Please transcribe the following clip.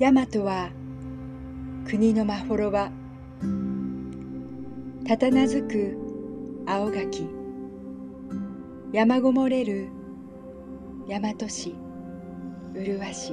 大和は国のまほろばたたなずく青垣山ごもれる大和市麗し